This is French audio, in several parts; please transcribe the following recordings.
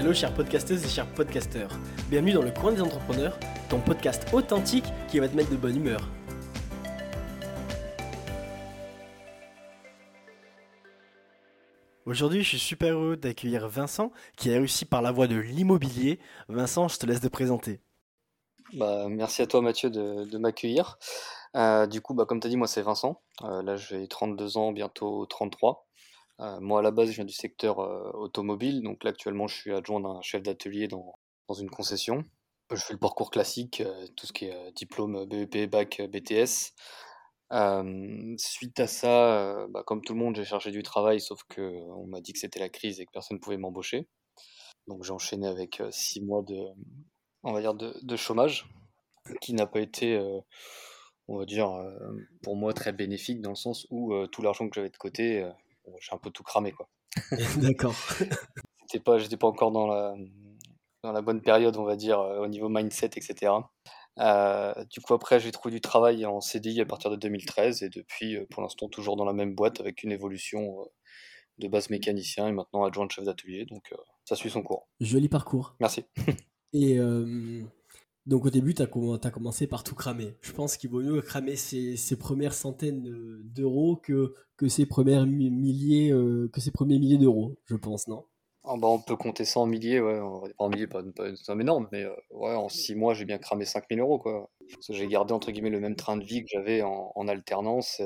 Hello chères podcasteuses et chers podcasteurs. Bienvenue dans le coin des entrepreneurs, ton podcast authentique qui va te mettre de bonne humeur. Aujourd'hui, je suis super heureux d'accueillir Vincent qui a réussi par la voie de l'immobilier. Vincent, je te laisse te présenter. Bah, merci à toi Mathieu de, m'accueillir. Euh, du coup, bah, comme tu as dit, moi c'est Vincent. Euh, là j'ai 32 ans, bientôt 33. Euh, moi à la base je viens du secteur automobile, donc là actuellement je suis adjoint d'un chef d'atelier dans, dans, une concession. Je fais le parcours classique, tout ce qui est diplôme BEP, bac, BTS. suite à ça, bah, comme tout le monde, j'ai cherché du travail, sauf que on m'a dit que c'était la crise et que personne ne pouvait m'embaucher. Donc j'ai enchaîné avec six mois de, on va dire, de, chômage, qui n'a pas été, on va dire, pour moi très bénéfique dans le sens où tout l'argent que j'avais de côté, j'ai un peu tout cramé, quoi. D'accord. J'étais pas, j'étais pas encore dans la, dans la bonne période, on va dire, au niveau mindset, etc. du coup, après, j'ai trouvé du travail en CDI à partir de 2013 et depuis, pour l'instant, toujours dans la même boîte avec une évolution de base mécanicien et maintenant adjoint de chef d'atelier. Donc, ça suit son cours. Joli parcours. Merci. Et donc au début, tu as, commencé par tout cramer. Je pense qu'il vaut mieux cramer ses, premières centaines d'euros que, que ses premiers milliers que ses premiers milliers d'euros, je pense, non? Ah bah on peut compter ça en milliers, ouais, en milliers, pas, pas une somme énorme, mais ouais, en six mois, j'ai bien cramé 5000 euros, quoi. Parce que j'ai gardé, entre guillemets, le même train de vie que j'avais en, alternance,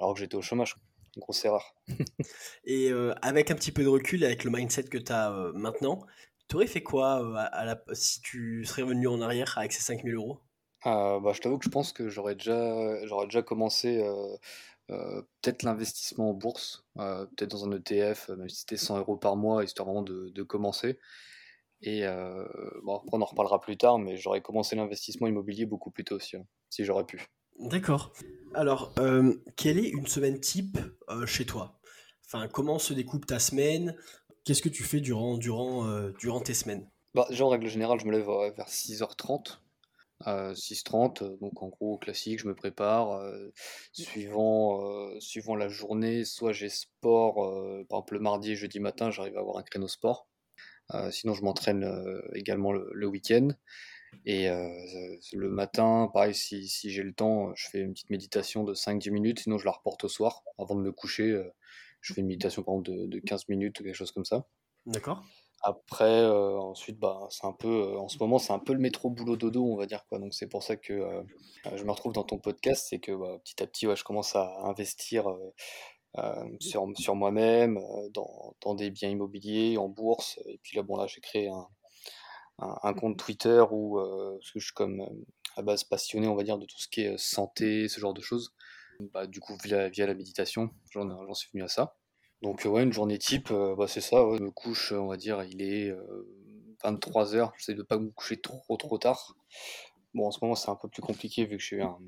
alors que j'étais au chômage. Une grosse erreur. Et avec un petit peu de recul, avec le mindset que tu as maintenant, tu aurais fait quoi euh, à la, si tu serais revenu en arrière avec ces 5000 euros? Euh, bah, Je t'avoue que je pense que j'aurais déjà, j'aurais déjà commencé euh, peut-être l'investissement en bourse, peut-être dans un ETF, même si c'était 100 euros par mois, histoire vraiment de, de commencer. Et bon, après, on en reparlera plus tard, mais j'aurais commencé l'investissement immobilier beaucoup plus tôt aussi, hein, si j'aurais pu. D'accord. Alors, quelle est une semaine type chez toi? Enfin, comment se découpe ta semaine? Qu'est-ce que tu fais durant, durant, euh, durant tes semaines? Bah, en règle générale, je me lève vers 6h30. 6h30, euh, donc en gros classique, je me prépare. Euh, suivant, suivant la journée, soit j'ai sport, par exemple le mardi et jeudi matin, j'arrive à avoir un créneau sport. sinon, je m'entraîne également le, week-end. Et le matin, pareil, si, si j'ai le temps, je fais une petite méditation de 5-10 minutes, sinon je la reporte au soir. Avant de me coucher, je fais une méditation par exemple de, de 15 minutes ou quelque chose comme ça. D'accord. Après, euh, ensuite, bah, c'est un peu, euh, en ce moment, c'est un peu le métro boulot dodo, on va dire quoi. Donc c'est pour ça que euh, je me retrouve dans ton podcast, c'est que bah, petit à petit, ouais, je commence à investir sur, sur moi-même, dans, dans, des biens immobiliers, en bourse. Et puis là, bon, là, j'ai créé un, un, compte Twitter où parce que je suis comme à base passionné, on va dire, de tout ce qui est santé, ce genre de choses. Bah, du coup, via, via la méditation, j'en suis venu à ça. Donc, ouais, une journée type, euh, bah, c'est ça. je me couche, on va dire, il est 23h. Euh, J'essaie de pas me coucher trop, trop tard. Bon, en ce moment, c'est un peu plus compliqué vu que j'ai eu un,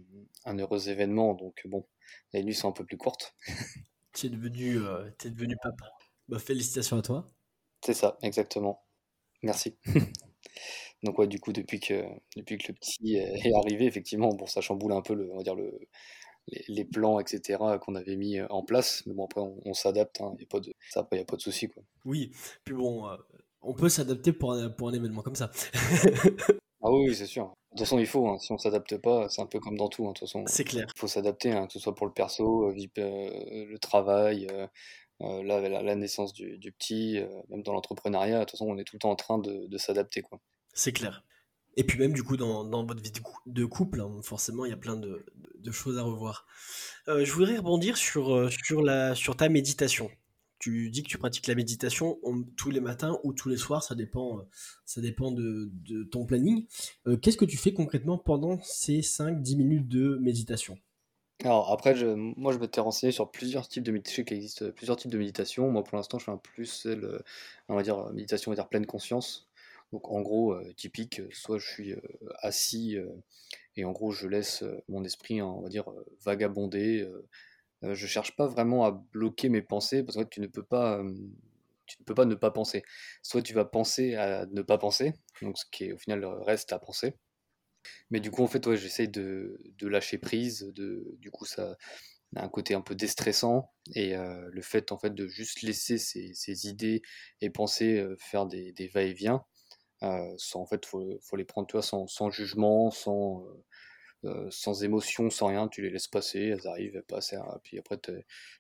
un, heureux événement. Donc, bon, les nuits sont un peu plus courtes. tu es devenu, euh, es devenu papa. Bah, félicitations à toi. C'est ça, exactement. Merci. Donc ouais, du coup, depuis que, depuis que le petit est arrivé, effectivement, bon, ça chamboule un peu le, on va dire le, les, plans, etc., qu'on avait mis en place. Mais bon, après, on, s'adapte, il hein, n'y a pas de, ça, y a pas de souci. Quoi. Oui, puis bon, euh, on peut s'adapter pour un, pour un événement comme ça. ah oui, c'est sûr. De toute façon, il faut. Hein. Si on s'adapte pas, c'est un peu comme dans tout. Hein, de toute façon, c'est clair. Il faut s'adapter, que ce soit pour le perso, euh, euh, le travail, la, naissance du, petit, même dans l'entrepreneuriat. De toute façon, on est tout le temps en train de, de s'adapter. quoi. C'est clair. Et puis même du coup dans, dans votre vie de couple, hein, forcément il y a plein de, de, choses à revoir. Euh, je voudrais rebondir sur, euh, sur, la, sur ta méditation. Tu dis que tu pratiques la méditation tous les matins ou tous les soirs, ça dépend, euh, ça dépend de, de ton planning. Qu'est-ce que tu fais concrètement pendant ces 5-10 minutes de méditation? Alors après, moi je m'étais renseigné sur plusieurs types de méditation, qu'il existe plusieurs types de méditation. Moi pour l'instant je fais un plus, le, on va dire méditation, on va dire pleine conscience. Donc en gros, euh, typique, euh, soit je suis euh, assis et en gros je laisse mon esprit, hein, on va dire, vagabonder. je cherche pas vraiment à bloquer mes pensées parce que tu ne peux pas, ne pas ne pas penser. Soit tu vas penser à ne pas penser, donc ce qui au final reste à penser. Mais du coup, en fait, j'essaye de, lâcher prise. De, du coup, ça, un côté un peu déstressant et le fait en fait de juste laisser ses, idées et pensées faire des, va-et-vient, sans en fait faut, faut les prendre toi sans, jugement, sans sans émotion, sans rien, tu les laisses passer, elles arrivent, elles passent, puis après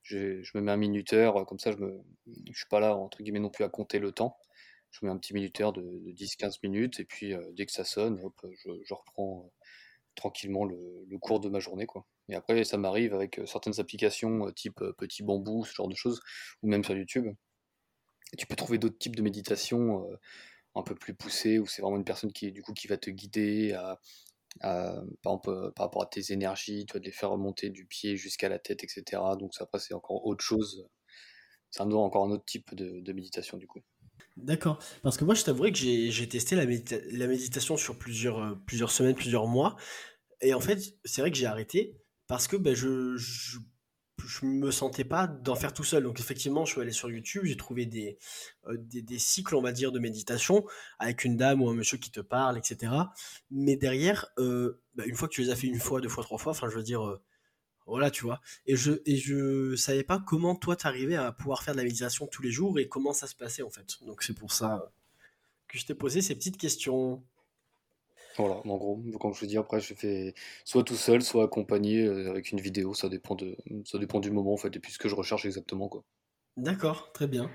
je, me mets un minuteur, comme ça je je suis pas là entre guillemets non plus à compter le temps. Je mets un petit minuteur de, 10-15 minutes et puis dès que ça sonne, hop, je, reprends tranquillement le, cours de ma journée. Quoi. Et après, ça m'arrive avec certaines applications type Petit Bambou, ce genre de choses, ou même sur YouTube. tu peux trouver d'autres types de méditation un peu plus poussées, où c'est vraiment une personne qui, du coup, qui va te guider à, par, exemple, par rapport à tes énergies, tu vas les faire remonter du pied jusqu'à la tête, etc. Donc après, c'est encore autre chose. C'est un, encore un autre type de, méditation, du coup. D'accord. Parce que moi, je t'avouerai que j'ai testé la, méditation sur plusieurs, plusieurs semaines, plusieurs mois. Et en fait, c'est vrai que j'ai arrêté parce que ben, je, me sentais pas d'en faire tout seul. Donc effectivement, je suis allé sur YouTube, j'ai trouvé des, euh, des, cycles, on va dire, de méditation avec une dame ou un monsieur qui te parle, etc. Mais derrière, euh, ben, une fois que tu les as fait une fois, deux fois, trois fois, enfin je veux dire, euh, voilà, tu vois. Et je et je savais pas comment toi t'arrivais à pouvoir faire de la méditation tous les jours et comment ça se passait en fait. Donc c'est pour ça que je t'ai posé ces petites questions. Voilà, en gros, comme je vous dis, après, je fais soit tout seul, soit accompagné euh, avec une vidéo, ça dépend, de, ça dépend du moment en fait, et puis ce que je recherche exactement. quoi. D'accord, très bien.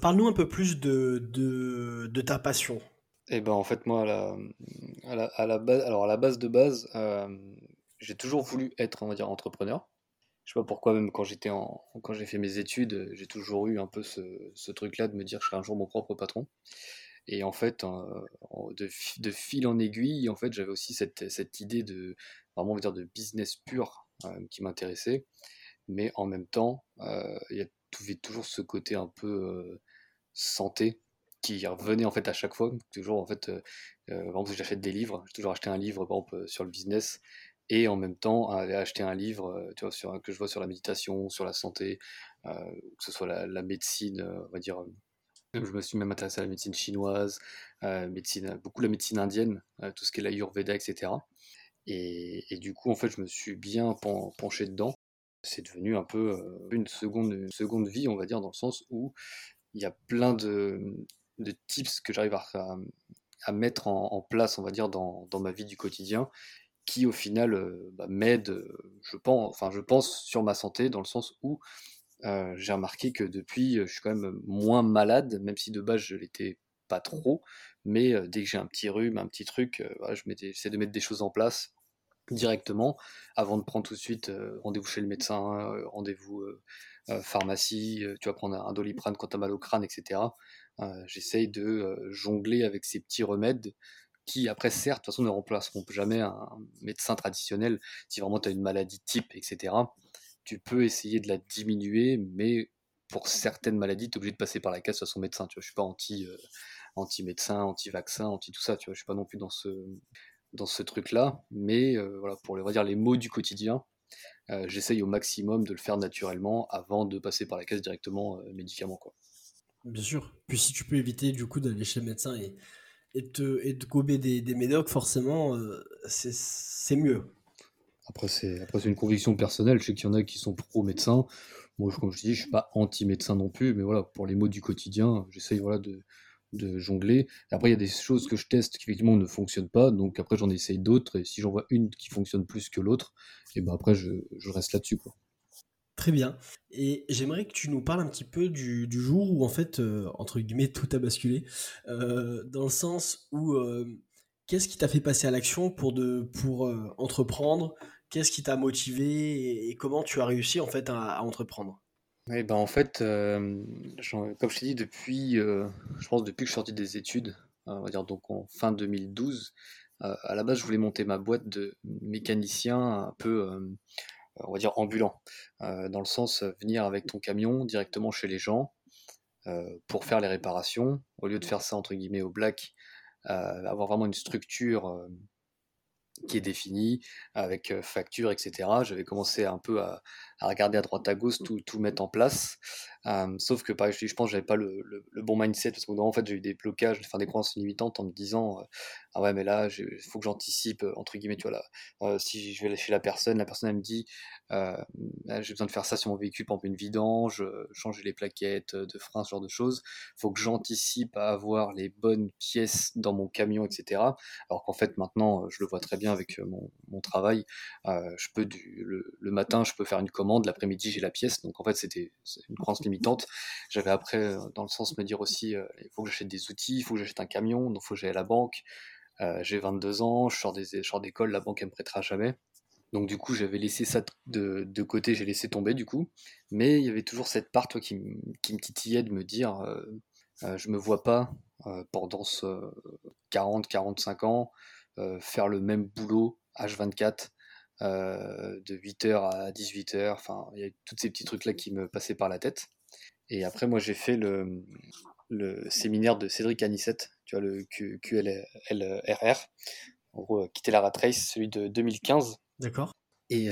Parle-nous un peu plus de, de, ta passion. Eh ben en fait, moi, à la, à la, à la base, alors à la base de base, euh, j'ai toujours voulu être, on va dire, entrepreneur. Je sais pas pourquoi, même quand j'étais en, quand j'ai fait mes études, j'ai toujours eu un peu ce, ce truc-là de me dire que je serais un jour mon propre patron. Et en fait, de, fil en aiguille, en fait, j'avais aussi cette, idée de vraiment on dire de business pur euh, qui m'intéressait, mais en même temps, euh, il y avait toujours ce côté un peu euh, santé qui revenait en fait à chaque fois. Toujours en fait, par exemple, j'achète des livres, j'ai toujours acheté un livre sur le business et en même temps acheter un livre tu vois, sur, que je vois sur la méditation, sur la santé, que ce soit la, la médecine, on va dire je me suis même intéressé à la médecine chinoise, euh, médecine, beaucoup la médecine indienne, euh, tout ce qui est l'ayurveda, etc. Et, du coup, en fait, je me suis bien penché dedans. C'est devenu un peu euh, une, seconde, une seconde vie, on va dire, dans le sens où il y a plein de, tips que j'arrive à, mettre en, place, on va dire, dans, ma vie du quotidien, qui au final bah, m'aident, je pense, enfin, je pense sur ma santé, dans le sens où euh, j'ai remarqué que depuis, je suis quand même moins malade, même si de base je l'étais pas trop. Mais dès que j'ai un petit rhume, un petit truc, voilà, je j'essaie de mettre des choses en place directement avant de prendre tout de suite rendez-vous chez le médecin, rendez-vous pharmacie, tu vas prendre un doliprane quand tu as mal au crâne, etc. J'essaye de jongler avec ces petits remèdes qui, après, certes, de toute façon, ne remplaceront jamais un médecin traditionnel si vraiment tu as une maladie type, etc tu peux essayer de la diminuer, mais pour certaines maladies, tu es obligé de passer par la case à son médecin. Tu vois, je suis pas anti, euh, anti médecin, anti vaccin, anti tout ça. Tu vois, je suis pas non plus dans ce dans ce truc-là. Mais euh, voilà, pour les, dire les mots du quotidien, euh, j'essaye au maximum de le faire naturellement avant de passer par la case directement médicament, quoi. Bien sûr. Puis si tu peux éviter du coup d'aller chez le médecin et, et, te, et de gober des, des médocs, forcément, c'est mieux. Après, c'est après c'est une conviction personnelle. Je sais qu'il y en a qui sont pro-médecins. Moi, comme je dis, je suis pas anti-médecin non plus, mais voilà, pour les mots du quotidien, j'essaye voilà, de, jongler. après, il y a des choses que je teste qui effectivement ne fonctionnent pas, donc après, j'en essaye d'autres, et si j'en vois une qui fonctionne plus que l'autre, et ben après, je, reste là-dessus. Quoi. Très bien. Et j'aimerais que tu nous parles un petit peu du, du jour où, en fait, euh, entre guillemets, tout a basculé, euh, dans le sens où euh, qu'est-ce qui t'a fait passer à l'action pour, de, pour entreprendre Qu'est-ce qui t'a motivé et, comment tu as réussi en fait à, entreprendre? Ben en fait, euh, comme je t'ai dit, depuis, euh, je pense depuis que je suis sorti des études, euh, on va dire donc en fin 2012, à la base je voulais monter ma boîte de mécanicien un peu, on va dire ambulant, dans le sens venir avec ton camion directement chez les gens pour faire les réparations, au lieu de faire ça entre guillemets au black, avoir vraiment une structure qui est défini avec facture, etc. J'avais commencé un peu à, regarder à droite à gauche, tout, tout mettre en place. sauf que je, pense que j'avais pas le, bon mindset parce que en fait j'ai eu des blocages, enfin des croyances limitantes en me disant ah ouais, mais là, il faut que j'anticipe, entre guillemets, tu vois, là, si je vais chez la personne, la personne, elle me dit, ah, j'ai besoin de faire ça sur mon véhicule, pour une vidange, changer les plaquettes de frein, ce genre de choses. Il faut que j'anticipe à avoir les bonnes pièces dans mon camion, etc. Alors qu'en fait, maintenant, je le vois très bien avec mon, travail. je peux du, le, matin, je peux faire une commande, l'après-midi, j'ai la pièce. Donc en fait, c'était une croyance limitante. J'avais après, dans le sens, me dire aussi, il faut que j'achète des outils, il faut que j'achète un camion, donc il faut que j'aille à la banque. J'ai 22 ans, je sors d'école, la banque, elle me prêtera jamais. Donc du coup, j'avais laissé ça de, de côté, j'ai laissé tomber du coup. Mais il y avait toujours cette part toi, qui, qui me titillait de me dire, euh, euh, je me vois pas euh, pendant 40-45 ans faire le même boulot H24 de 8h à 18h. Enfin, il y a tous ces petits trucs-là qui me passaient par la tête. Et après, moi, j'ai fait le, le séminaire de Cédric Anissette, tu vois, le QLRR. En gros, quitter la rat race, celui de 2015 D'accord. Et,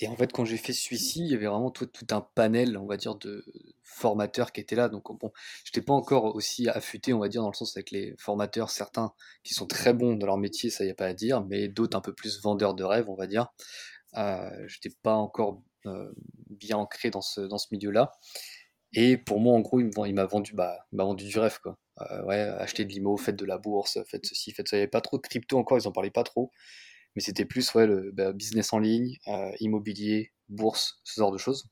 et en fait, quand j'ai fait celui-ci, il y avait vraiment tout, tout, un panel, on va dire, de formateurs qui étaient là. Donc, bon, je n'étais pas encore aussi affûté, on va dire, dans le sens avec les formateurs, certains qui sont très bons dans leur métier, ça y a pas à dire, mais d'autres un peu plus vendeurs de rêves, on va dire. Euh, je n'étais pas encore bien ancré dans ce, dans ce milieu-là. Et pour moi, en gros, il m'a vendu, bah, vendu du rêve, quoi. Ouais, acheter de l'IMO, faites de la bourse, faites ceci, faites ça. Il n'y avait pas trop de crypto encore, ils en parlaient pas trop mais c'était plus ouais, le bah, business en ligne, euh, immobilier, bourse, ce genre de choses.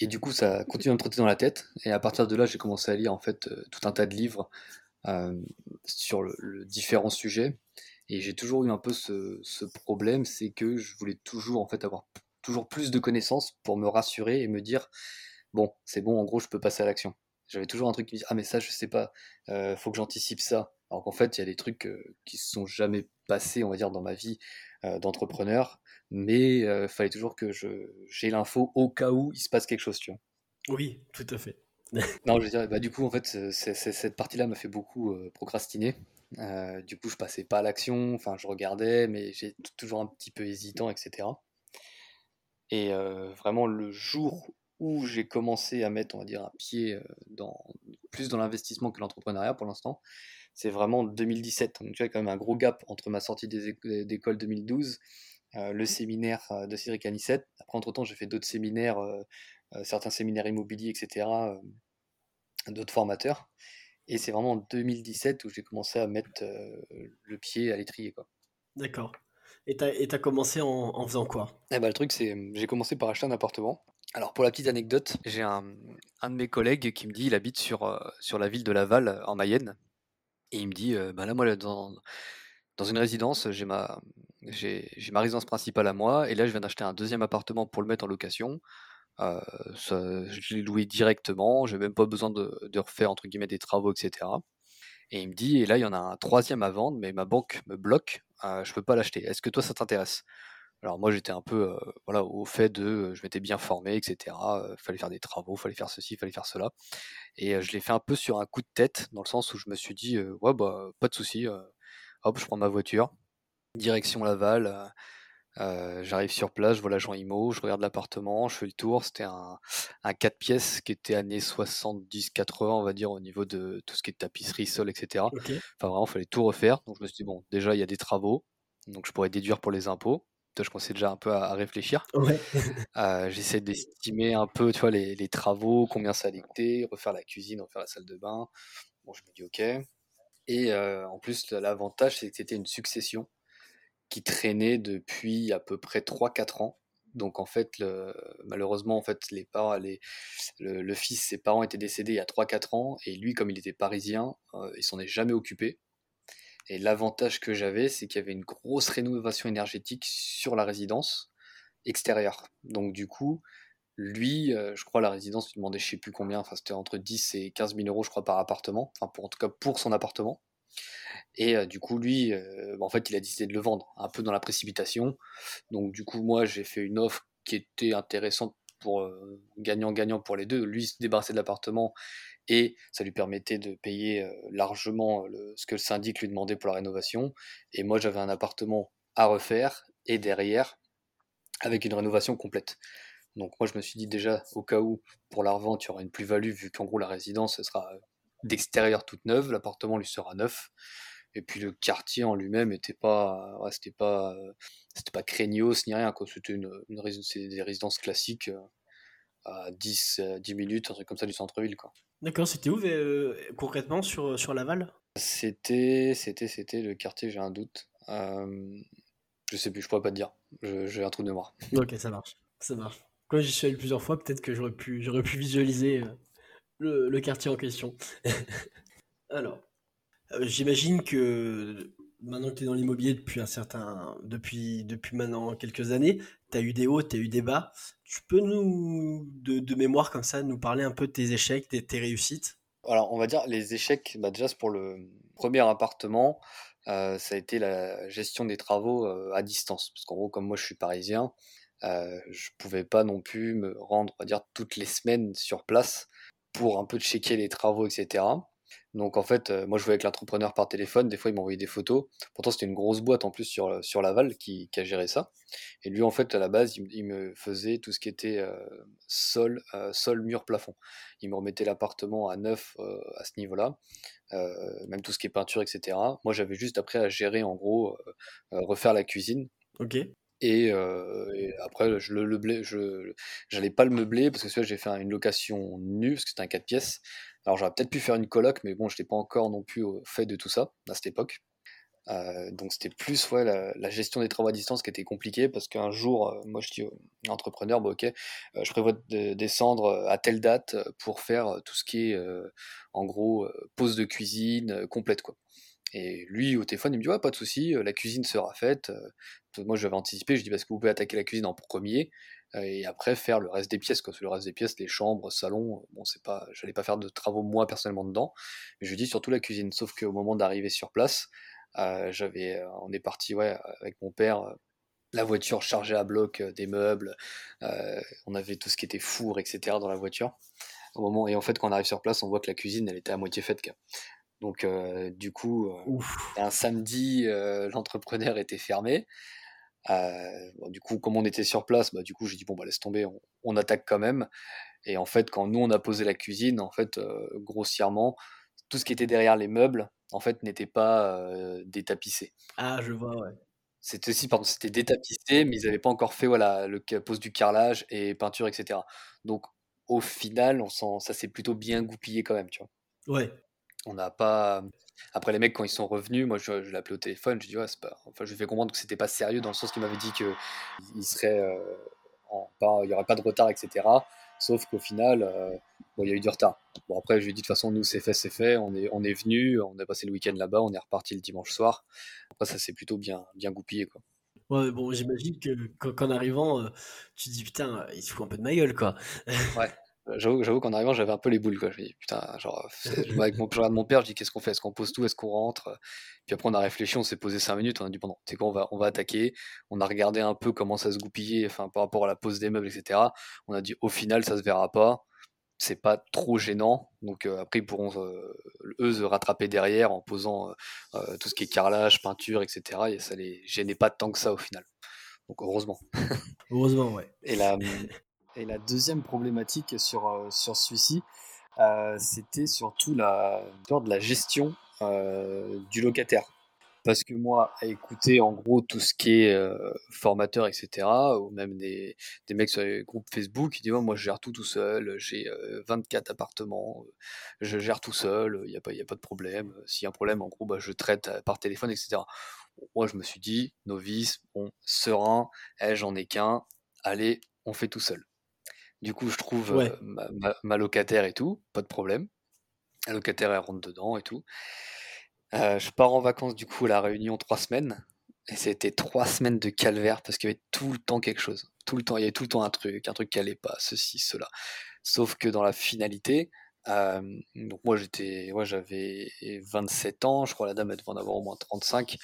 Et du coup, ça continue à me trotter dans la tête. Et à partir de là, j'ai commencé à lire en fait euh, tout un tas de livres euh, sur le, différents sujets. Et j'ai toujours eu un peu ce, ce problème, c'est que je voulais toujours en fait avoir toujours plus de connaissances pour me rassurer et me dire bon, c'est bon, en gros, je peux passer à l'action. J'avais toujours un truc qui me dit ah mais ça, je sais pas, faut que j'anticipe ça. Alors qu'en fait, il y a des trucs qui se sont jamais passés, on va dire, dans ma vie d'entrepreneur, mais il fallait toujours que j'ai l'info au cas où il se passe quelque chose, tu vois. Oui, tout à fait. non, je veux dire, bah, du coup, en fait, cette partie-là m'a fait beaucoup procrastiner. du coup, je passais pas à l'action, enfin, je regardais, mais j'ai toujours un petit peu hésitant, etc. Et vraiment, le jour où j'ai commencé à mettre, on va dire, un pied dans, plus dans l'investissement que l'entrepreneuriat pour l'instant, c'est vraiment 2017. Donc tu vois, quand même un gros gap entre ma sortie d'école 2012, euh, le séminaire euh, de Cédric Anissette. Après, entre-temps, j'ai fait d'autres séminaires, euh, certains séminaires immobiliers, etc., d'autres formateurs. Et c'est vraiment en 2017 où j'ai commencé à mettre le pied à l'étrier. D'accord. Et tu as, commencé en, faisant quoi? Eh ben, Le truc, c'est j'ai commencé par acheter un appartement. Alors pour la petite anecdote, j'ai un, de mes collègues qui me dit il habite sur, sur la ville de Laval en Mayenne. Et il me dit, bah là, moi, dans, dans une résidence, j'ai ma, j'ai, ma résidence principale à moi, et là, je viens d'acheter un deuxième appartement pour le mettre en location. je l'ai loué directement, j'ai même pas besoin de, de, refaire entre guillemets des travaux, etc. Et il me dit, et là, il y en a un troisième à vendre, mais ma banque me bloque, je peux pas l'acheter. Est-ce que toi, ça t'intéresse? Alors moi j'étais un peu voilà au fait de je m'étais bien formé etc. Il fallait faire des travaux, fallait faire ceci, fallait faire cela. Et je l'ai fait un peu sur un coup de tête dans le sens où je me suis dit ouais bah pas de souci, hop je prends ma voiture, direction Laval. j'arrive sur place, je vois l'agent IMO, je regarde l'appartement, je fais le tour. C'était un, un 4 pièces qui était années 70-80, on va dire, au niveau de tout ce qui est tapisserie, sol, etc. Enfin, vraiment, il fallait tout refaire. Donc, je me suis dit, bon, déjà, il y a des travaux, donc je pourrais déduire pour les impôts je commençais déjà un peu à, réfléchir. J'essaie d'estimer un peu, tu vois, les, travaux, combien ça allait coûter, refaire la cuisine, refaire la salle de bain. Bon, je me dis ok. Et en plus, l'avantage, c'est que c'était une succession qui traînait depuis à peu près 3-4 ans. Donc en fait, malheureusement, en fait, les parents, les, le, fils, ses parents étaient décédés il y a 3-4 ans, et lui, comme il était parisien, il s'en est jamais occupé. Et l'avantage que j'avais, c'est qu'il y avait une grosse rénovation énergétique sur la résidence extérieure. Donc du coup, lui, euh, je crois la résidence lui demandait je sais plus combien, enfin c'était entre 10 et 15 000 euros je crois par appartement, enfin pour, en tout cas pour son appartement. Et euh, du coup lui, euh, bah, en fait il a décidé de le vendre, un peu dans la précipitation. Donc du coup moi j'ai fait une offre qui était intéressante gagnant-gagnant pour les deux. Lui se débarrasser de l'appartement et ça lui permettait de payer largement ce que le syndic lui demandait pour la rénovation. Et moi, j'avais un appartement à refaire et derrière, avec une rénovation complète. Donc moi, je me suis dit déjà, au cas où, pour la revente, il y aura une plus-value, vu qu'en gros, la résidence, ce sera d'extérieur toute neuve, l'appartement lui sera neuf. Et puis le quartier en lui-même était pas, c'était pas, c'était pas craignos ni rien. C'était une, une des résidences classiques à 10, 10 minutes, un truc comme ça du centre-ville. Quoi. D'accord, c'était où concrètement sur, sur Laval? C'était, c'était, c'était le quartier, j'ai un doute. je sais plus, je pourrais pas te dire. J'ai un trou de mémoire. Ok, ça marche. Ça marche. Quand j'y suis allé plusieurs fois, peut-être que j'aurais pu, j'aurais pu visualiser le, le quartier en question. Alors, euh, j'imagine que maintenant que tu es dans l'immobilier depuis un certain depuis depuis maintenant quelques années, tu as eu des hauts, tu as eu des bas. Tu peux nous de, mémoire comme ça nous parler un peu de tes échecs, de tes réussites? Alors, on va dire les échecs bah déjà pour le premier appartement, euh, ça a été la gestion des travaux euh, à distance parce qu'en gros comme moi je suis parisien, euh, je pouvais pas non plus me rendre, dire, toutes les semaines sur place pour un peu checker les travaux, etc. Donc en fait, euh, moi je jouais avec l'entrepreneur par téléphone, des fois il m'envoyait des photos. Pourtant c'était une grosse boîte en plus sur, euh, sur Laval qui, qui a géré ça. Et lui en fait à la base il, me faisait tout ce qui était euh, sol, sol, mur, plafond. Il me remettait l'appartement à neuf à ce niveau-là, même tout ce qui est peinture, etc. Moi j'avais juste après à gérer en gros, refaire la cuisine. Ok. Et, après, je le, je j'allais pas le meubler parce que j'ai fait une location nue parce que c'était un 4 pièces. Alors j'aurais peut-être pu faire une coloc, mais bon, je n'étais pas encore non plus au fait de tout ça à cette époque. donc c'était plus ouais, la, gestion des travaux à distance qui était compliquée parce qu'un jour, moi je dis aux entrepreneurs, bon, ok, je prévois de descendre à telle date pour faire tout ce qui est en gros pause de cuisine complète quoi. Et lui, au téléphone, il me dit Ouais, pas de souci, la cuisine sera faite. Moi, j'avais anticipé, je dis Parce que vous pouvez attaquer la cuisine en premier et après faire le reste des pièces. Quoi. Le reste des pièces, les chambres, salon, bon, c'est pas, j'allais pas faire de travaux moi personnellement dedans. Mais je dis surtout la cuisine. Sauf qu'au moment d'arriver sur place, j'avais, on est parti ouais, avec mon père la voiture chargée à bloc des meubles, on avait tout ce qui était four, etc. dans la voiture. Au moment, et en fait, quand on arrive sur place, on voit que la cuisine, elle était à moitié faite. Quoi. Donc, euh, du coup, euh, un samedi, euh, l'entrepreneur était fermé. Du coup, comme on était sur place, bah, du coup, j'ai dit bon, bah, laisse tomber, on, attaque quand même. Et en fait, quand nous on a posé la cuisine, en fait, grossièrement, tout ce qui était derrière les meubles, en fait, n'était pas détapissé. Ah, je vois, ouais. C'était aussi, pardon, c'était détapissé, mais ils n'avaient pas encore fait voilà le pose du carrelage et peinture, etc. Donc, au final, on ça s'est plutôt bien goupillé quand même, tu vois. Ouais. On n'a pas. Après, les mecs, quand ils sont revenus, moi, je, je l'appelais au téléphone. Je dis, ouais, c'est pas. Enfin, je lui fais comprendre que c'était pas sérieux dans le sens qu'il m'avait dit qu'il serait. Euh, il n'y aurait pas de retard, etc. Sauf qu'au final, euh, bon, il y a eu du retard. Bon, après, je lui ai dit, de toute façon, nous, c'est fait, c'est fait. On est, on est venu, on a passé le week-end là-bas, on est reparti le dimanche soir. Après, ça s'est plutôt bien, bien goupillé, quoi. Ouais, bon, j'imagine que qu'en arrivant, euh, tu te dis putain, il se fout un peu de ma gueule, quoi. ouais. J'avoue, qu'en arrivant, j'avais un peu les boules. Quoi. Je dis, putain, genre, avec mon, je mon père, je dis, qu'est-ce qu'on fait? Est-ce qu'on pose tout? Est-ce qu'on rentre? Puis après, on a réfléchi, on s'est posé 5 minutes, on a dit, bon, non, c'est quoi, on va, on va attaquer. On a regardé un peu comment ça se goupillait, enfin, par rapport à la pose des meubles, etc. On a dit, au final, ça se verra pas. C'est pas trop gênant. Donc après, ils pourront, eux, se rattraper derrière en posant tout ce qui est carrelage, peinture, etc. Et ça les gênait pas tant que ça au final. Donc heureusement. Heureusement, ouais. Et la, et la deuxième problématique sur, euh, sur celui-ci, euh, c'était surtout la, de la gestion euh, du locataire. Parce que moi, à écouter en gros tout ce qui est formateur, etc., ou même des, des mecs sur les groupes Facebook qui disent Moi, je gère tout tout seul, j'ai 24 appartements, je gère tout seul, il n'y a, pas, a pas de problème. S'il y a un problème, en gros, bah, je traite par téléphone, etc. Moi, je me suis dit Novice, bon, serein, eh, j'en ai qu'un, allez, on fait tout seul. Du coup, je trouve ma, locataire et tout, pas de problème. La locataire, elle rentre dedans et tout. je pars en vacances du coup à la Réunion trois semaines. Et c'était trois semaines de calvaire parce qu'il y avait tout le temps quelque chose. Tout le temps, il y avait tout le temps un truc, un truc qui allait pas, ceci, cela. Sauf que dans la finalité, donc moi j'étais, moi j'avais 27 ans, je crois la dame elle devait en avoir au moins 35.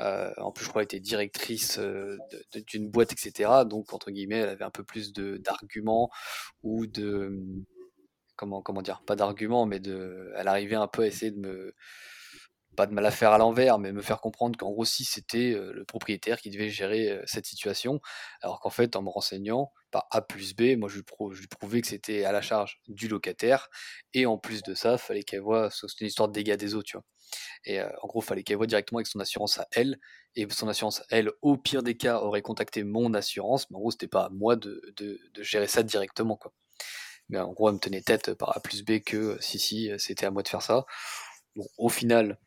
Euh, en plus, je crois qu'elle était directrice euh, d'une boîte, etc. Donc, entre guillemets, elle avait un peu plus d'arguments ou de. Comment, comment dire Pas d'arguments, mais de. Elle arrivait un peu à essayer de me pas de mal à faire à l'envers, mais me faire comprendre qu'en gros, si c'était le propriétaire qui devait gérer cette situation, alors qu'en fait, en me renseignant, par A plus B, moi je lui, prouvais que c'était à la charge du locataire, et en plus de ça, fallait qu'elle voit, c'était une histoire de dégâts des eaux, tu vois. Et en gros, fallait qu'elle voit directement avec son assurance à elle, et son assurance, elle, au pire des cas, aurait contacté mon assurance, mais en gros, c'était pas à moi de, de gérer ça directement, quoi. Mais en gros, elle me tenait tête par A plus B que si, si, c'était à moi de faire ça. Bon, au final,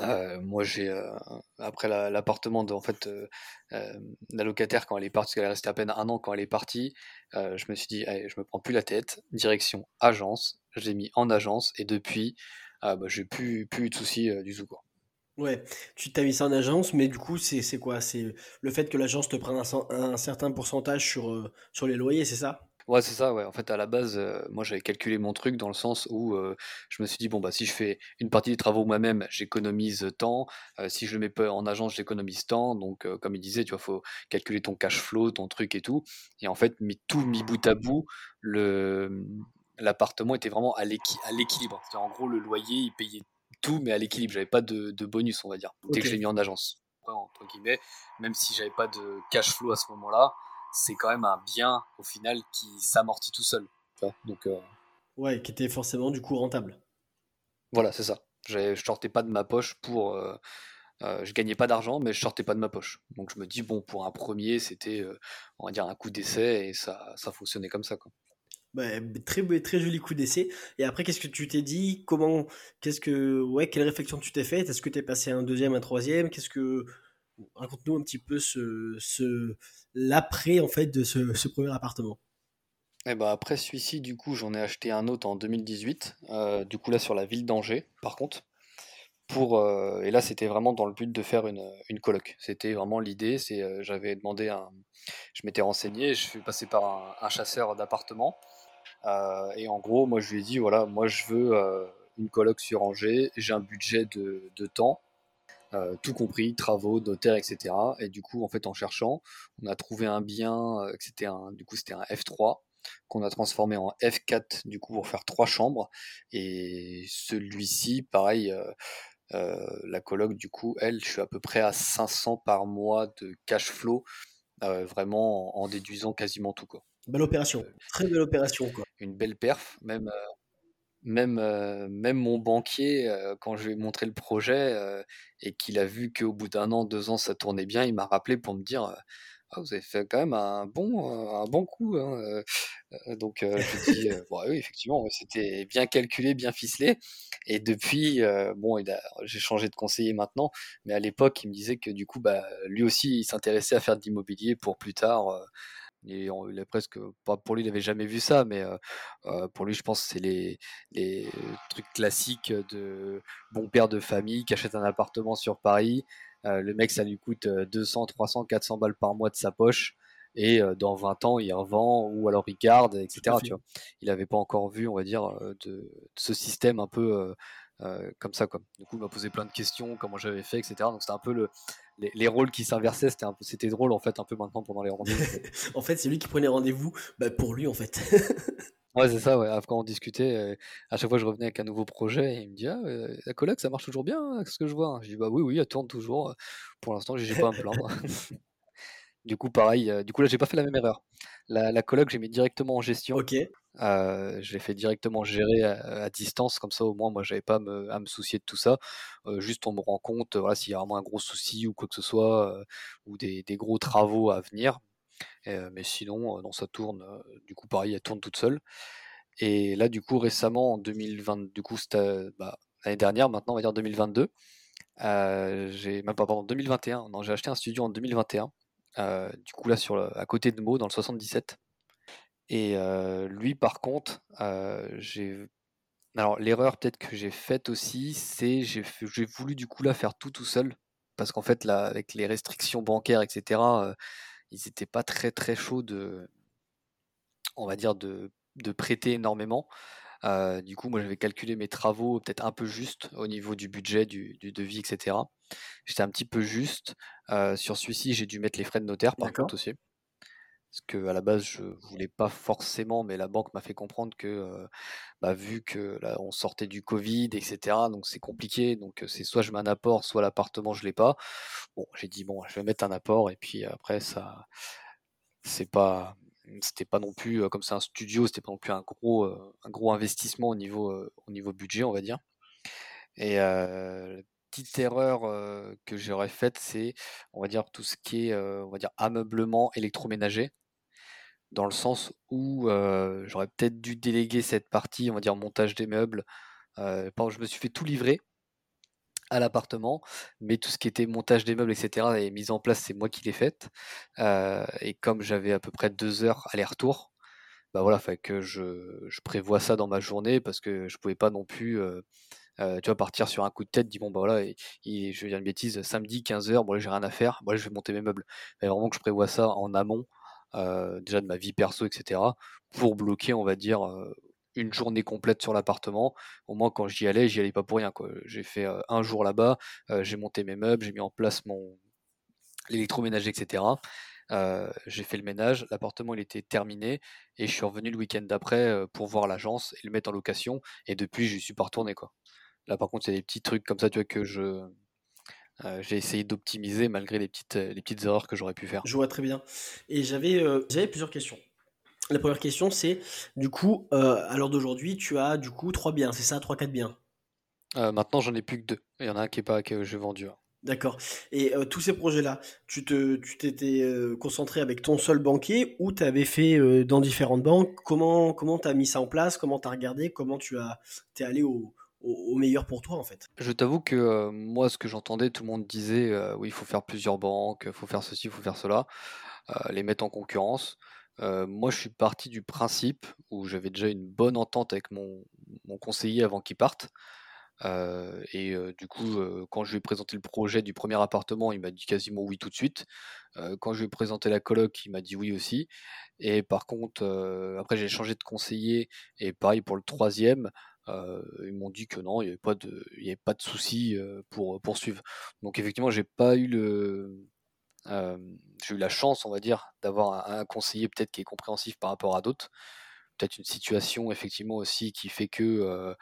euh, moi, j'ai euh, après l'appartement en fait euh, la locataire quand elle est partie, parce qu'elle est restée à peine un an quand elle est partie, je me suis dit, allez, je me prends plus la tête, direction agence, je l'ai mis en agence et depuis, bah, j'ai plus plus eu de soucis du tout quoi. Ouais, tu t'as mis ça en agence, mais du coup, c'est quoi? C'est le fait que l'agence te prenne un, un certain pourcentage sur, sur les loyers, c'est ça? Ouais, c'est ça, ouais. En fait, à la base, euh, moi, j'avais calculé mon truc dans le sens où euh, je me suis dit, bon, bah, si je fais une partie des travaux moi-même, j'économise temps. Euh, si je le mets pas en agence, j'économise temps. Donc, comme il disait, tu vois, faut calculer ton cash flow, ton truc et tout. Et en fait, mis tout mis bout à bout, le, l'appartement était vraiment à l'équilibre. C'est-à-dire, en gros, le loyer, il payait tout, mais à l'équilibre. J'avais pas de, de bonus, on va dire, dès que je l'ai mis en agence. Entre guillemets, même si j'avais pas de cash flow à ce moment-là, c'est quand même un bien au final qui s'amortit tout seul. Donc, euh, Ouais, qui était forcément du coup rentable. Voilà, c'est ça. Je sortais pas de ma poche pour. Euh, euh, je gagnais pas d'argent, mais je sortais pas de ma poche. Donc je me dis, bon, pour un premier, c'était, on va dire, un coup d'essai et ça, ça fonctionnait comme ça. Quoi. Bah, très, très joli coup d'essai. Et après, qu'est-ce que tu t'es dit? Comment Qu'est-ce que. Ouais, quelle réflexion tu t'es faite? Est-ce que tu es passé un deuxième, un troisième? Qu'est-ce que raconte-nous un petit peu ce, ce l'après en fait de ce, premier appartement. Et eh ben après celui-ci, du coup, j'en ai acheté un autre en 2018, euh, du coup là sur la ville d'Angers, par contre. Pour, euh, et là, c'était vraiment dans le but de faire une, une coloc. C'était vraiment l'idée. C'est, euh, j'avais demandé un, je m'étais renseigné, je suis passé par un, chasseur d'appartements. et en gros, moi, je lui ai dit voilà, moi, je veux une coloc sur Angers. J'ai un budget de, de temps euh, tout compris, travaux, notaires, etc. Et du coup, en fait, en cherchant, on a trouvé un bien, euh, c'était un, du coup, c'était un F3 qu'on a transformé en F4 du coup pour faire trois chambres. Et celui-ci, pareil, euh, la coloc du coup, elle, je suis à peu près à 500 par mois de cash flow, vraiment en, déduisant quasiment tout quoi. Belle opération, très belle opération quoi. Une belle perf, même même, euh, même mon banquier, euh, quand je lui ai montré le projet euh, et qu'il a vu qu'au bout d'un an, deux ans, ça tournait bien, il m'a rappelé pour me dire ah, Vous avez fait quand même un bon, un bon coup. Hein, donc, je ai dit Oui, effectivement, c'était bien calculé, bien ficelé. Et depuis, bon, j'ai changé de conseiller maintenant, mais à l'époque, il me disait que du coup, bah, lui aussi, il s'intéressait à faire de l'immobilier pour plus tard il est presque, pas pour lui, il n'avait jamais vu ça, mais pour lui, je pense que c'est les, les trucs classiques de bon père de famille qui achète un appartement sur Paris. le mec, ça lui coûte 200, 300, 400 balles par mois de sa poche. Et dans 20 ans, il revend ou alors il garde, etc. Tu vois. Il n'avait pas encore vu, on va dire, de, ce système un peu comme ça. Quoi. Du coup, il m'a posé plein de questions, comment j'avais fait, etc. Donc c'était un peu le, les, rôles qui s'inversaient, c'était, un, c'était drôle en fait, un peu maintenant pendant les rendez-vous. en fait, c'est lui qui prenait rendez-vous bah, pour lui en fait. ouais, c'est ça, ouais. Après, on discutait, euh, à chaque fois, je revenais avec un nouveau projet et il me dit Ah, euh, la coloc, ça marche toujours bien, hein, ce que je vois. Je dis Bah oui, oui, elle tourne toujours. Pour l'instant, j'ai pas à me plaindre. Du coup, pareil, euh, du coup là, j'ai pas fait la même erreur. La, la coloc, j'ai mis directement en gestion. Ok. Euh, je l'ai fait directement gérer à, distance, comme ça au moins moi j'avais pas à me, soucier de tout ça. Euh, juste on me rend compte, voilà, s'il y a vraiment un gros souci ou quoi que ce soit, ou des, gros travaux à venir. mais sinon, non, ça tourne. du coup, pareil, elle tourne toute seule. Et là, du coup, récemment, en 2020, du coup, c'était bah, l'année dernière, maintenant on va dire 2022. j'ai même pas pardon 2021. Non, j'ai acheté un studio en 2021 euh, du coup là sur à côté de Meaux dans le 77. Et euh, lui par contre, euh, j'ai alors l'erreur peut-être que j'ai faite aussi, c'est j'ai j'ai voulu du coup là faire tout tout seul parce qu'en fait là avec les restrictions bancaires etc, ils n'étaient pas très très chauds de on va dire de, de prêter énormément. du coup, moi, j'avais calculé mes travaux peut-être un peu juste au niveau du budget, du, du devis, etc. J'étais un petit peu juste. sur celui-ci, j'ai dû mettre les frais de notaire, par contre, aussi. Parce que à la base, je voulais pas forcément, mais la banque m'a fait comprendre que, bah, vu que là, on sortait du Covid, etc., donc c'est compliqué. Donc c'est soit je mets un apport, soit l'appartement je l'ai pas. Bon, j'ai dit bon, je vais mettre un apport et puis après ça, c'est pas, c'était pas non plus comme c'est un studio, c'était pas non plus un gros, un gros investissement au niveau, au niveau budget, on va dire. Et petite erreur que j'aurais faite, c'est, on va dire, tout ce qui est, on va dire, ameublement électroménager dans le sens où j'aurais peut-être dû déléguer cette partie, on va dire montage des meubles. je me suis fait tout livrer à l'appartement, mais tout ce qui était montage des meubles, etc., et mise en place, c'est moi qui l'ai faite. et comme j'avais à peu près deux heures aller-retour, bah voilà, fait que je, prévois ça dans ma journée parce que je pouvais pas non plus. tu partir sur un coup de tête, dis bon, bah voilà, je vais dire une bêtise, samedi 15h, bon, j'ai rien à faire, bon, je vais monter mes meubles. Mais vraiment que je prévois ça en amont, euh, déjà de ma vie perso, etc., pour bloquer, on va dire, euh, une journée complète sur l'appartement. Au moins, quand j'y allais, j'y allais pas pour rien. J'ai fait euh, un jour là-bas, j'ai monté mes meubles, j'ai mis en place mon l'électroménager, etc. j'ai fait le ménage, l'appartement il était terminé et je suis revenu le week-end d'après pour voir l'agence et le mettre en location. Et depuis, je suis pas retourné quoi. Là, par contre, c'est des petits trucs comme ça, tu vois, que je euh, j'ai essayé d'optimiser malgré les petites, euh, les petites erreurs que j'aurais pu faire. Je vois très bien. Et j'avais euh, plusieurs questions. La première question, c'est du coup, à l'heure d'aujourd'hui, tu as du coup trois biens, c'est ça, trois, quatre biens? Maintenant, j'en ai plus que deux. Il y en a un qui est pas que j'ai vendu. Hein. D'accord. Et tous ces projets-là, tu te, tu t'étais concentré avec ton seul banquier ou tu avais fait dans différentes banques? Comment comment as mis ça en place? Comment tu as regardé? Comment tu as es allé au, au, meilleur pour toi en fait. Je t'avoue que euh, moi ce que j'entendais, tout le monde disait euh, oui il faut faire plusieurs banques, il faut faire ceci, il faut faire cela, euh, les mettre en concurrence. moi je suis parti du principe où j'avais déjà une bonne entente avec mon, conseiller avant qu'il parte. et du coup, quand je lui ai présenté le projet du premier appartement, il m'a dit quasiment oui tout de suite. quand je lui ai présenté la coloc, il m'a dit oui aussi. Et par contre, après j'ai changé de conseiller et pareil pour le troisième. Euh, ils m'ont dit que non, il n'y avait pas de, souci euh, pour poursuivre. Donc effectivement, j'ai pas eu le, euh, la chance, on va dire, d'avoir un, conseiller peut-être qui est compréhensif par rapport à d'autres. Peut-être une situation effectivement aussi qui fait que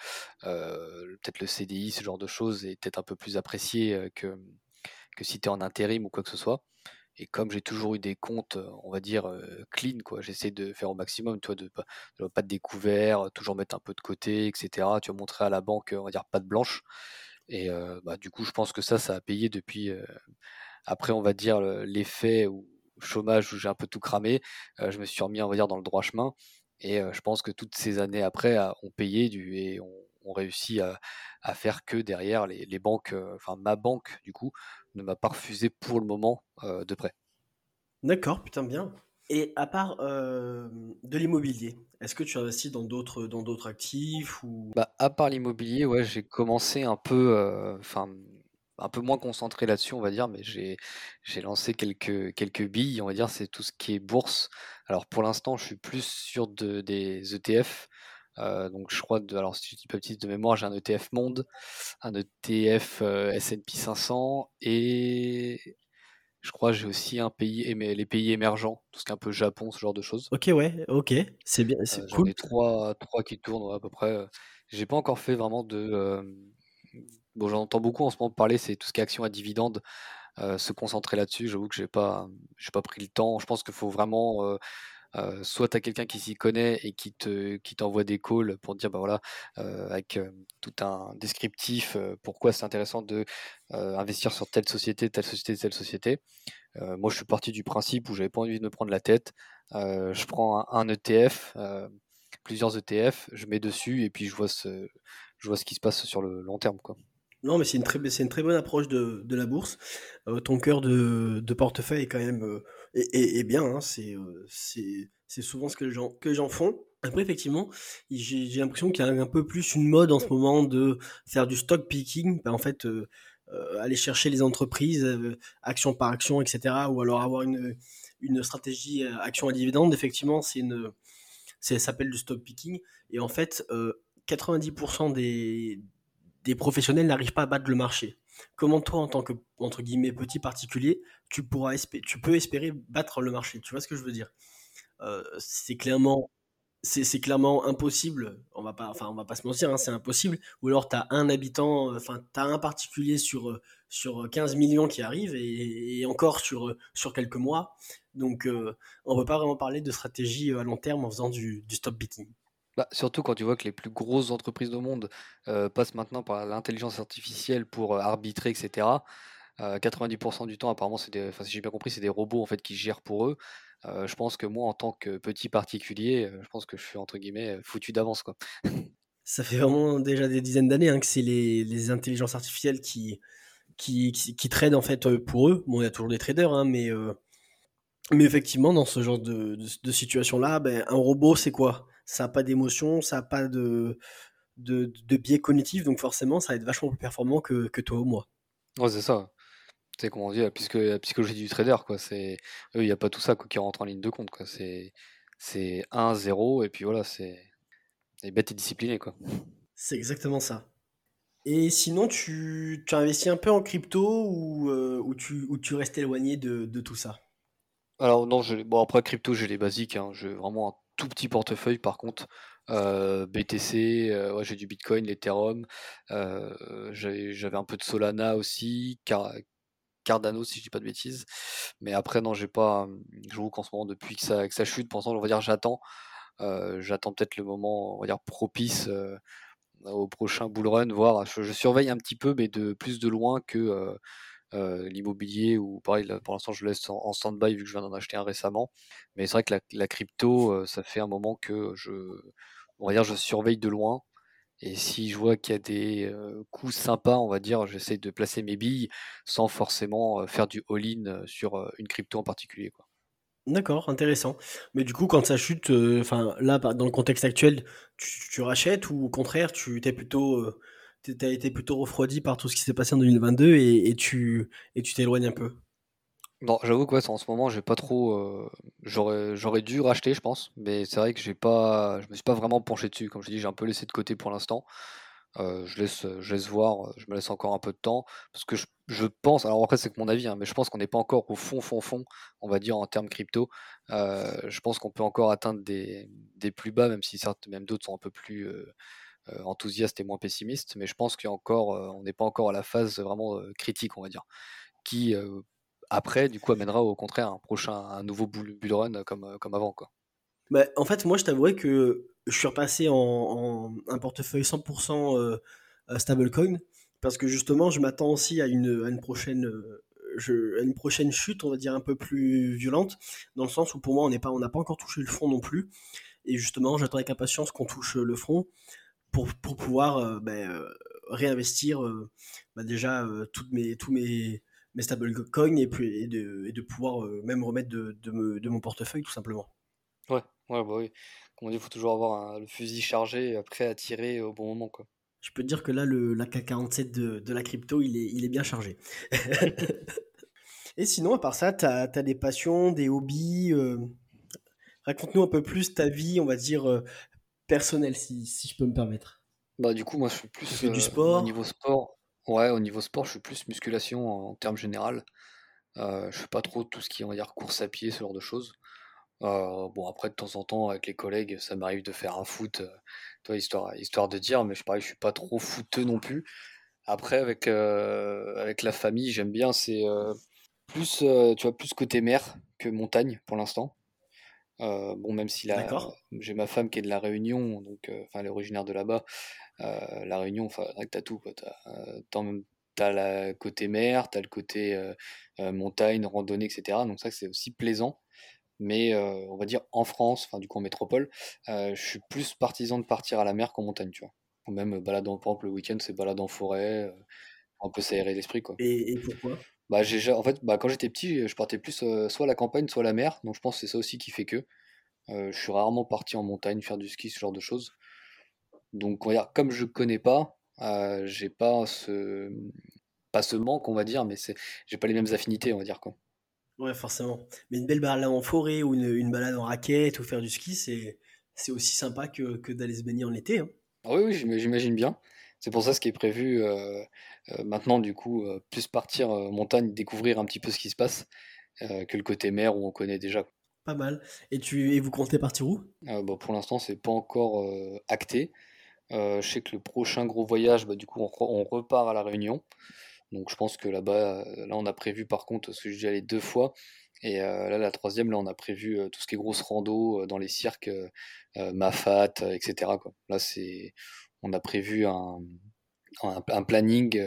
peut-être le CDI, ce genre de choses, est peut-être un peu plus apprécié que, que si tu es en intérim ou quoi que ce soit. Et comme j'ai toujours eu des comptes, on va dire, clean, quoi, j'essaie de faire au maximum, tu vois, de pas, de pas de découvert, toujours mettre un peu de côté, etc. Tu vas montrer à la banque, on va dire, pas de blanche. Et bah, du coup, je pense que ça, ça a payé depuis. après, on va dire, l'effet ou chômage où j'ai un peu tout cramé, je me suis remis, on va dire, dans le droit chemin. Et je pense que toutes ces années après ont payé réussi à, à, faire que derrière les, les banques, enfin ma banque, du coup, ne m'a pas refusé pour le moment euh, de prêt. D'accord, putain bien. Et à part euh, de l'immobilier, est-ce que tu investis dans d'autres dans d'autres actifs ou? Bah, à part l'immobilier, ouais, j'ai commencé un peu, euh, enfin un peu moins concentré là-dessus, on va dire, mais j'ai j'ai lancé quelques quelques billes, on va dire, c'est tout ce qui est bourse. Alors pour l'instant, je suis plus sur de, des ETF. Euh, donc je crois, de, alors si je dis pas petit de mémoire, j'ai un ETF Monde, un ETF euh, S&P 500 et je crois j'ai aussi un pays, les pays émergents, tout ce qui est un peu Japon, ce genre de choses. Ok, ouais, ok, c'est bien, c'est euh, cool. J'en ai trois, trois qui tournent à peu près. J'ai pas encore fait vraiment de. bon, j'entends beaucoup en ce moment parler, c'est tout ce qui est action à dividende. se concentrer là-dessus, j'avoue que j'ai pas, j'ai pas pris le temps. Je pense qu'il faut vraiment soit tu as quelqu'un qui s'y connaît et qui te qui t'envoie des calls pour dire bah voilà avec tout un descriptif pourquoi c'est intéressant de investir sur telle société, telle société, telle société. moi je suis parti du principe où j'avais pas envie de me prendre la tête. je prends un, ETF, plusieurs ETF, je mets dessus et puis je vois ce je vois ce qui se passe sur le long terme quoi. Non, mais c'est une, très, une très bonne approche de, de la bourse. ton cœur de, de, portefeuille est quand même et, bien, hein, euh, c'est c'est souvent ce que les gens, que font. Après, effectivement, j'ai l'impression qu'il y a un peu plus une mode en ce moment de faire du stock picking, ben, en fait, euh, euh, aller chercher les entreprises, action par action, etc., ou alors avoir une, une stratégie action à dividende. Effectivement, c'est une, ça s'appelle du stock picking, et en fait, 90% des, des professionnels n'arrivent pas à battre le marché. Comment toi, en tant que entre guillemets petit particulier, tu pourras tu peux espérer battre le marché Tu vois ce que je veux dire? C'est clairement c'est clairement impossible. On va pas, enfin, on va pas se mentir, hein, c'est impossible. Ou alors tu as un habitant, enfin, tu as un particulier sur, sur 15 millions qui arrive et, encore sur, sur quelques mois. Donc, on ne peut pas vraiment parler de stratégie à long terme en faisant du, du stop beating. Bah, surtout quand tu vois que les plus grosses entreprises au monde passent maintenant par l'intelligence artificielle pour arbitrer, etc. 90% du temps, apparemment, c'est des, si j'ai bien compris, c'est des robots en fait qui gèrent pour eux. Euh, je pense que moi, en tant que petit particulier, euh, je pense que je suis entre guillemets euh, foutu d'avance. quoi. Ça fait vraiment déjà des dizaines d'années hein, que c'est les, les, intelligences artificielles qui, qui, qui, tradent en fait pour eux. Bon, il y a toujours des traders, hein, mais, mais effectivement, dans ce genre de, de, situation-là, ben, un robot, c'est quoi? Ça n'a pas d'émotion, ça n'a pas de, de, de, biais cognitif, donc forcément, ça va être vachement plus performant que, que toi ou moi. Ouais, c'est ça c'est comment on dit, la, psychologie du trader, quoi. C'est, eux, il n'y a pas tout ça qui rentre en ligne de compte, quoi. C'est, c'est 1, 0, et puis voilà, c'est, c'est bête et discipliné, quoi. C'est exactement ça. Et sinon, tu, tu as investi un peu en crypto ou, euh, ou, tu, ou tu restes éloigné de, de tout ça? Alors, non, je, bon, après, crypto, j'ai les basiques. Hein. J'ai vraiment un tout petit portefeuille, par contre. Euh, BTC, euh, ouais, j'ai du Bitcoin, l'Ethereum, j'avais un peu de Solana aussi, car, Cardano si je dis pas de bêtises. Mais après non j'ai pas. Je joue qu'en ce moment depuis que ça, que ça chute, pour l'instant on va dire j'attends. Euh, j'attends peut-être le moment on va dire propice euh, au prochain bull run, voir. Je, surveille un petit peu mais de plus de loin que euh, l'immobilier ou pareil pour l'instant je laisse en, stand-by vu que je viens d'en acheter un récemment. Mais c'est vrai que la, crypto ça fait un moment que je surveille de loin et si je vois qu'il y a des coups sympas, on va dire, j'essaie de placer mes billes sans forcément faire du all-in sur une crypto en particulier. Quoi. D'accord, intéressant. Mais du coup, quand ça chute, là, dans le contexte actuel, tu, rachètes ou au contraire, tu t'es plutôt, as été plutôt refroidi par tout ce qui s'est passé en 2022 et, tu tu t'éloignes un peu? Non, j'avoue que en ce moment, j'ai pas trop. Euh, j'aurais, dû racheter, je pense, mais c'est vrai que j'ai pas, je me suis pas vraiment penché dessus. Comme je dis, j'ai un peu laissé de côté pour l'instant. Euh, je laisse, voir, je me laisse encore un peu de temps parce que je, je pense. Alors après, c'est que mon avis, hein, mais je pense qu'on n'est pas encore au fond, fond, fond, on va dire en termes crypto. Euh, je pense qu'on peut encore atteindre des, des plus bas, même si certes, même d'autres sont un peu plus enthousiastes et moins pessimistes. Mais je pense qu'encore, on n'est pas encore à la phase vraiment critique, on va dire, qui après, du coup, amènera au contraire un prochain, un nouveau bull, run comme, euh, comme avant. Quoi. Bah, en fait, moi, je t'avouerais que je suis repassé en, un portefeuille 100% euh, stablecoin parce que justement, je m'attends aussi à une, prochaine. Euh, une prochaine chute, on va dire un peu plus violente, dans le sens où pour moi on n'a pas encore touché le front non plus, et justement j'attends avec impatience qu'on touche le front pour, pour pouvoir ben, réinvestir bah, déjà toutes mes, tous mes, mes stablecoins et, et, de, et de pouvoir euh, même remettre de, de, de, mon portefeuille tout simplement. Ouais, ouais, bah oui. Comme on dit, il faut toujours avoir le fusil chargé et prêt à tirer au bon moment. Quoi. Je peux te dire que là, le, la K47 de, de la crypto, il est, il est bien chargé. et sinon, à part ça, tu as, des passions, des hobbies. Euh, raconte-nous un peu plus ta vie, on va dire, euh, personnelle, si, si, je peux me permettre. Bah, du coup, moi, je suis plus. du sport. Au niveau sport, Ouais, au niveau sport, je suis plus musculation en, termes général. Euh, je fais pas trop tout ce qui est, on va dire, course à pied, ce genre de choses. Euh, bon, après, de temps en temps, avec les collègues, ça m'arrive de faire un foot, euh, toi, histoire, histoire de dire, mais je pareil, je suis pas trop footeux non plus. Après, avec, avec la famille, j'aime bien, c'est plus, tu vois, plus côté mer que montagne pour l'instant. Bon, même si là, j'ai ma femme qui est de la Réunion, donc, enfin, elle est originaire de là-bas. Euh, la Réunion, enfin, t'as tout. Quoi. T'as, euh, t'as le côté mer, t'as le côté euh, montagne, randonnée, etc. Donc ça, c'est aussi plaisant. Mais on va dire en France, enfin du coup en métropole, je suis plus partisan de partir à la mer qu'en montagne, tu vois. Ou même balade en, par exemple, le week-end, c'est balade en forêt, un peu s'aérer l'esprit, quoi. Et, pourquoi? Bah, j'ai, en fait, bah, quand j'étais petit, je partais plus soit à la campagne, soit à la mer. Donc je pense que c'est ça aussi qui fait que. je suis rarement parti en montagne faire du ski, ce genre de choses. Donc, on va dire, comme je connais pas, euh, j'ai pas ce pas ce manque, on va dire, mais c'est j'ai pas les mêmes affinités, on va dire quoi. Ouais, forcément. Mais une belle balade en forêt ou une, balade en raquette ou faire du ski, c'est c'est aussi sympa que, que d'aller se baigner en été. Hein. Ah oui, oui, j'imagine bien. C'est pour ça ce qui est prévu euh, euh, maintenant, du coup, plus partir montagne, découvrir un petit peu ce qui se passe, que le côté mer où on connaît déjà. Pas mal. Et, tu, et vous comptez partir où? Bah, Pour l'instant, c'est pas encore acté. je sais que le prochain gros voyage, bah, du coup, on, on, repart à La Réunion. Donc je pense que là-bas, là, on a prévu par contre, parce que j'ai allé deux fois, et là, la troisième, là, on a prévu tout ce qui est grosse rando dans les cirques, Mafat, etc. Quoi. Là, c'est, on a prévu un, planning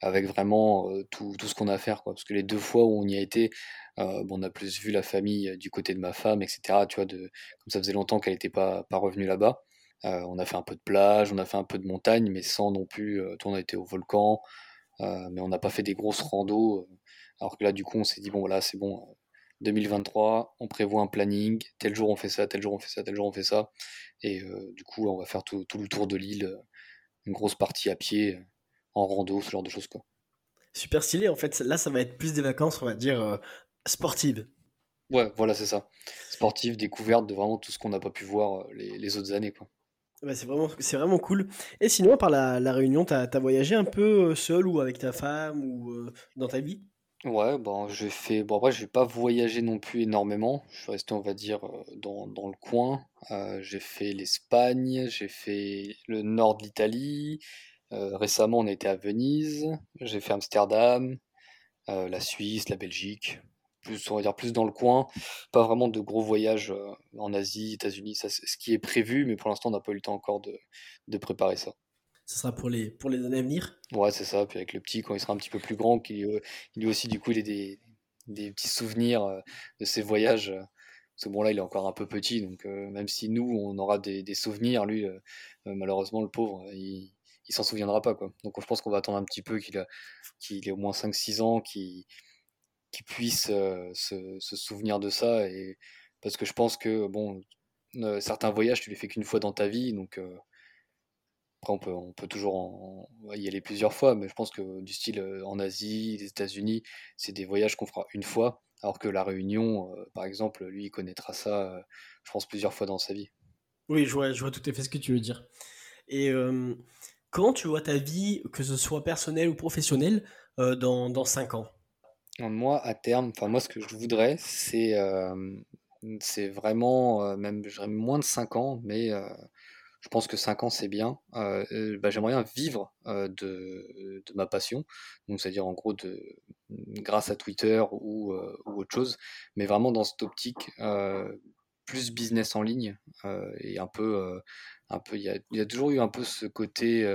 avec vraiment tout, tout, ce qu'on a à faire. Parce que les deux fois où on y a été, bon, on a plus vu la famille du côté de ma femme, etc. Tu vois, de, comme ça faisait longtemps qu'elle n'était pas, pas revenue là-bas. on a fait un peu de plage, on a fait un peu de montagne, mais sans non plus. on a été au volcan, mais on n'a pas fait des grosses randos. alors que là, du coup, on s'est dit, bon, voilà, c'est bon, 2023, on prévoit un planning, tel jour on fait ça, tel jour on fait ça, tel jour on fait ça. Et euh, du coup, on va faire tout, le tour de l'île, euh, une grosse partie à pied, euh, en rando, ce genre de choses. Quoi. Super stylé, en fait, là ça va être plus des vacances, on va dire, sportives. Ouais, voilà, c'est ça. Sportives, découvertes de vraiment tout ce qu'on n'a pas pu voir les, autres années. Quoi. c'est vraiment, vraiment cool. Et sinon, par la, la Réunion, tu as, voyagé un peu seul ou avec ta femme ou dans ta vie? Ouais, bon, j'ai fait. Bon, après, j'ai pas voyagé non plus énormément. Je suis resté, on va dire, euh, dans, le coin. Euh, j'ai fait l'Espagne, j'ai fait le nord de l'Italie. Euh, récemment, on été à Venise. J'ai fait Amsterdam, la Suisse, la Belgique. Plus, on va dire, plus dans le coin. Pas vraiment de gros voyages en Asie, États-Unis. Ce qui est prévu, mais pour l'instant, on n'a pas eu le temps encore de, de préparer ça ce sera pour les, pour les années à venir. Ouais, c'est ça. Puis avec le petit, quand il sera un petit peu plus grand, qu'il euh, lui aussi, du coup, il a des, des petits souvenirs euh, de ses voyages. Euh, parce que bon, là, il est encore un peu petit, donc même si nous, on aura des, des souvenirs, lui, malheureusement, le pauvre, il, il s'en souviendra pas, quoi. Donc je pense qu'on va attendre un petit peu qu'il qu'il ait au moins 5-6 ans, qu'il qu'il puisse se, se, souvenir de ça. Et, parce que je pense que, bon, certains voyages, tu les fais qu'une fois dans ta vie, donc après, on peut, on peut toujours y aller plusieurs fois, mais je pense que du style euh, en Asie, les États-Unis, c'est des voyages qu'on fera une fois, alors que la Réunion, euh, par exemple, lui, il connaîtra ça, euh, je pense, plusieurs fois dans sa vie. Oui, je vois, je vois tout à fait ce que tu veux dire. Et comment tu vois ta vie, que ce soit personnelle ou professionnelle, dans, dans 5 ans? Moi, à terme, enfin moi, ce que je voudrais, c'est c'est vraiment, même, moins de 5 ans, mais je pense que 5 ans, c'est bien. Euh, euh, bah, j'aimerais bien vivre euh, de, ma passion, c'est-à-dire en gros grâce à Twitter ou, autre chose, mais vraiment dans cette optique plus business en ligne et un peu, un peu, il y a, toujours eu un peu ce côté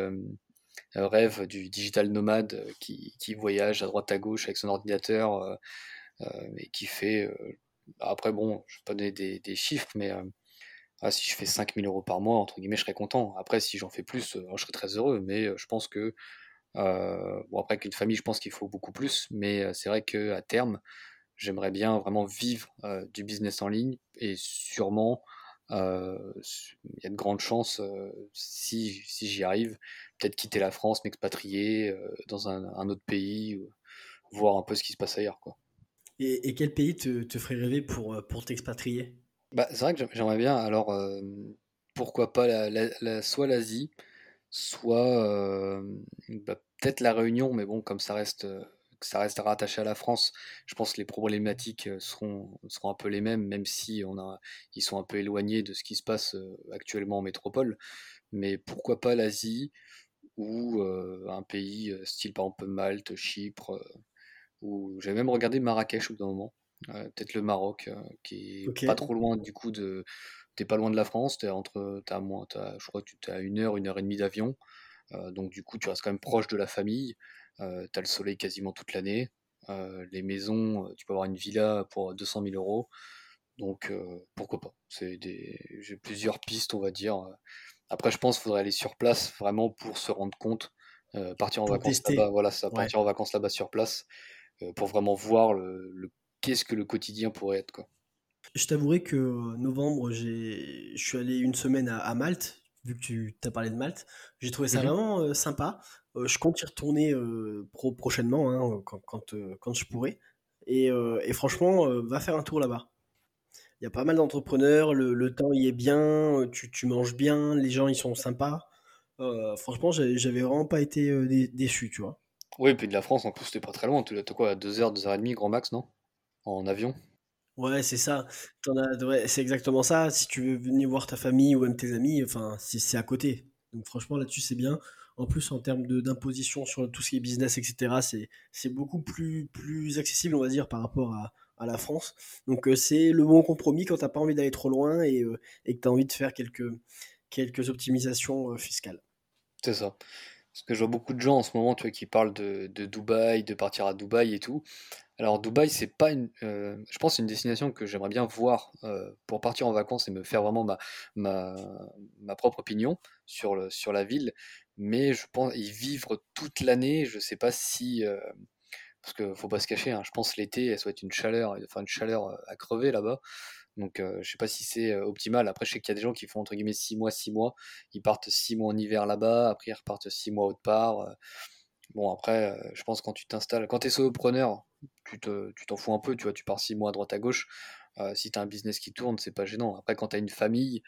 rêve du digital nomade qui, voyage à droite à gauche avec son ordinateur et qui fait. après bon, je vais pas donner des chiffres, mais ah, si je fais 5000 euros par mois, entre guillemets, je serais content. Après, si j'en fais plus, euh, je serais très heureux. Mais euh, je pense que, euh, bon, après qu'une famille, je pense qu'il faut beaucoup plus. Mais c'est vrai qu'à terme, j'aimerais bien vraiment vivre du business en ligne et sûrement, il y a de grandes chances, si, j'y arrive, peut-être quitter la France, m'expatrier dans un, autre pays, voir un peu ce qui se passe ailleurs. Et, quel pays te, ferait rêver pour t'expatrier? Bah, c'est vrai que j'aimerais bien. Alors, pourquoi pas la, soit l'Asie, soit bah, peut-être la Réunion, mais bon, comme ça reste, ça reste rattaché à la France, je pense que les problématiques seront, seront un peu les mêmes, même si on a, ils sont un peu éloignés de ce qui se passe actuellement en métropole. Mais pourquoi pas l'Asie ou un pays style par exemple Malte, Chypre, ou j'avais même regardé Marrakech au bout d'un moment peut-être le Maroc, qui est pas trop loin du coup de. T'es pas loin de la France, t'es entre, as moins, as, je crois que tu es à une heure, une heure et demie d'avion, donc du coup tu restes quand même proche de la famille. Euh, tu as le soleil quasiment toute l'année. les maisons, tu peux avoir une villa pour 200 000 euros. Donc pourquoi pas? C'est des... J'ai plusieurs pistes, on va dire. Après, je pense qu'il faudrait aller sur place vraiment pour se rendre compte, partir en vacances là-bas. Voilà, ça, partir en vacances là-bas sur place pour vraiment voir le, le qu'est-ce que le quotidien pourrait être. Quoi. Je t'avouerai que euh, novembre, je suis allé une semaine à, Malte, vu que tu as parlé de Malte. J'ai trouvé ça mhm. vraiment euh, sympa. Euh, je compte y retourner prochainement, hein, quand, quand, je pourrai. Et, franchement, va faire un tour là-bas. Il y a pas mal d'entrepreneurs, le, temps y est bien, tu, tu, manges bien, les gens ils sont sympas. franchement, j'avais vraiment pas été déçu, tu vois. Oui, puis de la France, en plus, c'était pas très loin. Tu es quoi, à 2h, 2h30, grand max, non? En avion Ouais, c'est ça. T'en as, ouais, c'est exactement ça. Si tu veux venir voir ta famille ou même tes amis, enfin, c'est c'est à côté. Donc franchement, là-dessus, c'est bien. En plus, en termes d'imposition sur tout ce qui est business, etc., c'est beaucoup plus plus accessible, on va dire, par rapport à, à la France. Donc euh, c'est le bon compromis quand t'as pas envie d'aller trop loin et, euh, et que t'as envie de faire quelques quelques optimisations euh, fiscales. C'est ça. Parce que je vois beaucoup de gens en ce moment, qui parlent de, de Dubaï, de partir à Dubaï et tout. Alors Dubaï, c'est pas une, euh, je pense, une destination que j'aimerais bien voir euh, pour partir en vacances et me faire vraiment ma, ma, ma propre opinion sur le, sur la ville. Mais je pense y vivre toute l'année, je sais pas si, euh, parce que faut pas se cacher, hein, je pense l'été, elle soit être une chaleur, enfin une chaleur euh, à crever là-bas. Donc euh, je sais pas si c'est euh, optimal. Après, je sais qu'il y a des gens qui font entre guillemets 6 mois, 6 mois. Ils partent 6 mois en hiver là-bas, après ils repartent 6 mois autre part. euh. Bon, après, euh, je pense quand tu t'installes, quand tu es solopreneur, tu te, t'en fous un peu, tu vois, tu pars 6 mois à droite à gauche. Si tu as un business qui tourne, c'est pas gênant. Après, quand tu as une famille,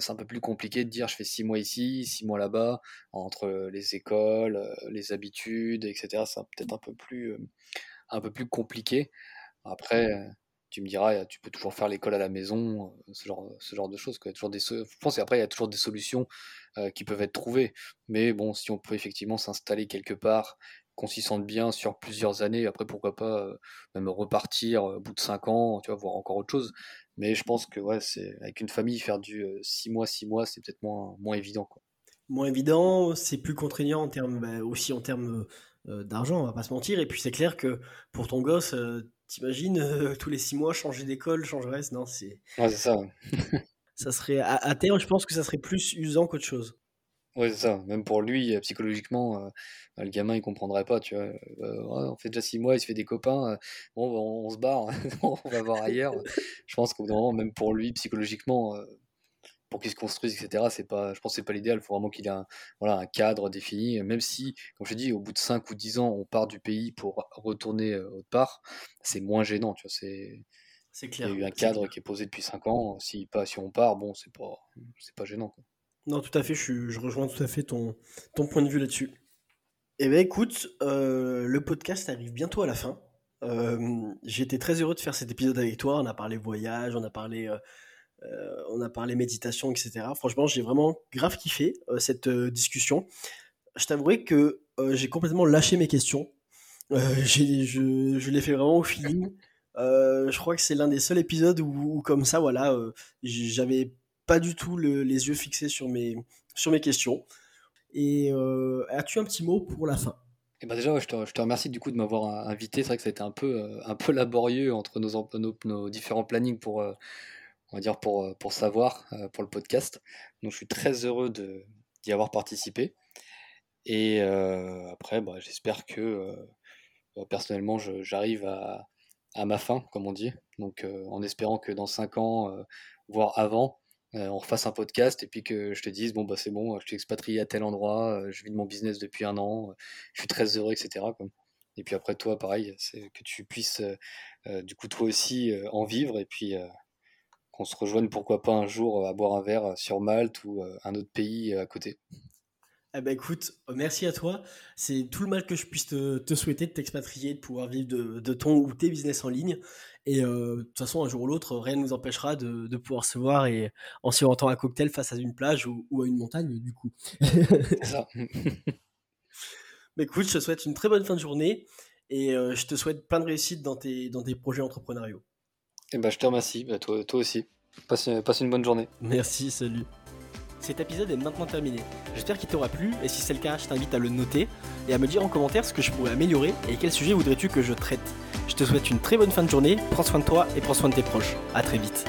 c'est un peu plus compliqué de dire je fais 6 mois ici, 6 mois là-bas, entre les écoles, les habitudes, etc. C'est peut-être un peu plus, un peu plus compliqué. Après, tu me diras, tu peux toujours faire l'école à la maison, euh, ce genre, ce genre de choses. Quoi. Il y a toujours des, je pense qu'après, il y a toujours des solutions euh, qui peuvent être trouvées. Mais bon, si on peut effectivement s'installer quelque part, qu'on s'y sente bien sur plusieurs années, après, pourquoi pas euh, même repartir au bout de 5 ans, tu vois, voir encore autre chose. Mais je pense que ouais, c'est avec une famille, faire du 6 mois, 6 mois, c'est peut-être moins, moins évident. Moins évident, c'est plus contraignant en termes, bah, aussi en termes d'argent, on va pas se mentir. Et puis c'est clair que pour ton gosse, t'imagines euh, tous les six mois changer d'école, changer reste, non, c'est, Ouais, c'est ça. ça serait à, à terme, je pense que ça serait plus usant qu'autre chose. Ouais, c'est ça. Même pour lui, euh, psychologiquement, euh, le gamin, il comprendrait pas, tu vois. Euh, ouais, on fait déjà six mois, il se fait des copains. bon, on, on se barre, on va voir ailleurs. Je pense qu'au bout d'un moment, même pour lui, psychologiquement, pour qu'il se construise, etc., c'est pas, je pense que c'est pas l'idéal. Il faut vraiment qu'il ait un, voilà, un cadre défini. Même si, comme je te dis, au bout de 5 ou 10 ans, on part du pays pour retourner euh, autre part, c'est moins gênant, tu vois. C'est, C'est il y a clair, eu un cadre clair. qui est posé depuis 5 ans. Si, pas, si on part, bon, c'est pas, c'est pas gênant, quoi. Non, tout à fait, je, suis- je rejoins tout à fait ton, ton point de vue là-dessus. Eh bien, écoute, euh, le podcast arrive bientôt à la fin. Euh, j'étais très heureux de faire cet épisode avec toi. On a parlé voyage, on a parlé, euh, euh, on a parlé méditation, etc. Franchement, j'ai vraiment grave kiffé euh, cette euh, discussion. Je t'avouerai que j'ai complètement lâché mes questions. Je, je l'ai fait vraiment au feeling. Je crois que c'est l'un des seuls épisodes où, comme ça, voilà, j'avais pas du tout le- les yeux fixés sur mes, sur mes questions. Et as-tu un petit mot pour la fin? Et bah déjà, je te, je te remercie du coup de m'avoir invité. C'est vrai que ça a été un peu, un peu laborieux entre nos, nos, nos différents plannings pour, on va dire pour, euh, pour savoir, euh, pour le podcast. Donc je suis très heureux d'y avoir participé. Et euh, après, bah, j'espère que euh, euh, personnellement, j'arrive à, à ma fin, comme on dit. Donc en espérant que dans 5 ans, voire avant, on refasse un podcast et puis que je te dise, bon, bah c'est bon, je suis expatrié à tel endroit, je vis de mon business depuis un an, je suis très heureux, etc. Et puis après, toi, pareil, c'est que tu puisses, du coup, toi aussi, en vivre et puis qu'on se rejoigne, pourquoi pas un jour, euh, à boire un verre euh, sur Malte ou euh, un autre pays à côté. Eh ben écoute, merci à toi. C'est tout le mal que je puisse te, te souhaiter de t'expatrier, de pouvoir vivre de, de ton ou tes business en ligne. Et euh, de toute façon, un jour ou l'autre, rien ne nous empêchera de, de pouvoir se voir et en se rentrant un cocktail face à une plage ou, ou à une montagne, du coup. Ça. Mais écoute, je te souhaite une très bonne fin de journée et euh, je te souhaite plein de réussite dans tes, dans tes projets entrepreneuriaux. Et ben, je te remercie, Bah, toi, aussi. Passe, passe une bonne journée. Merci, salut. Cet épisode est maintenant terminé. J'espère qu'il t'aura plu et si c'est le cas, je t'invite à le noter et à me dire en commentaire ce que je pourrais améliorer et quel sujet voudrais-tu que je traite. Je te souhaite une très bonne fin de journée, prends soin de toi et prends soin de tes proches. À très vite.